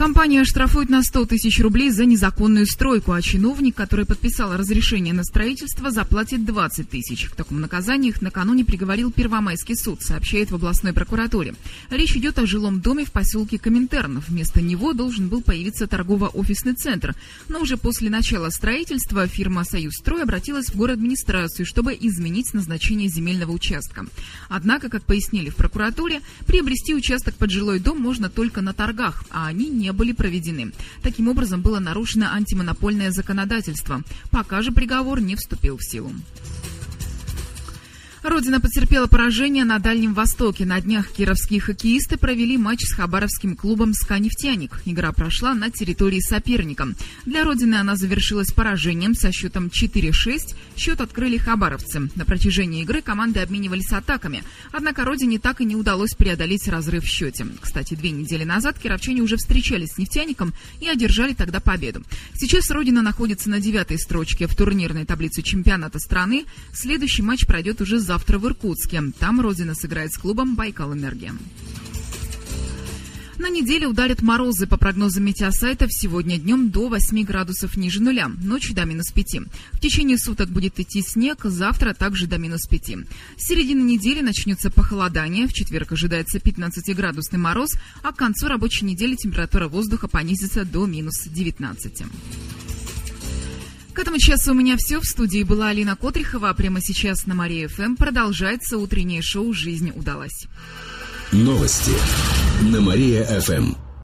Компания штрафует на 100 тысяч рублей за незаконную стройку, а чиновник, который подписал разрешение на строительство, заплатит 20 тысяч. К такому наказанию их накануне приговорил Первомайский суд, сообщает в областной прокуратуре. Речь идет о жилом доме в поселке Коминтерн. Вместо него должен был появиться торгово-офисный центр. Но уже после начала строительства фирма «Союзстрой» обратилась в город администрацию, чтобы изменить назначение земельного участка. Однако, как пояснили в прокуратуре, приобрести участок под жилой дом можно только на торгах, а они не были проведены. Таким образом, было нарушено антимонопольное законодательство. Пока же приговор не вступил в силу. Родина потерпела поражение на Дальнем Востоке. На днях кировские хоккеисты провели матч с хабаровским клубом «Ска-нефтяник». Игра прошла на территории соперника. Для Родины она завершилась поражением со счетом 4-6. Счет открыли хабаровцы. На протяжении игры команды обменивались атаками. Однако Родине так и не удалось преодолеть разрыв в счете. Кстати, две недели назад кировчане уже встречались с «Нефтяником» и одержали тогда победу. Сейчас Родина находится на девятой строчке в турнирной таблице чемпионата страны. Следующий матч пройдет уже завтра в Иркутске. Там Родина сыграет с клубом «Байкал Энергия». На неделе ударят морозы. По прогнозам метеосайтов, сегодня днем до 8 градусов ниже нуля, ночью до минус 5. В течение суток будет идти снег, завтра также до минус 5. С середины недели начнется похолодание. В четверг ожидается 15-градусный мороз, а к концу рабочей недели температура воздуха понизится до минус 19. К этому часу у меня все. В студии была Алина Котрихова, а прямо сейчас на Мария ФМ продолжается утреннее шоу «Жизнь удалась». Новости на Мария-ФМ.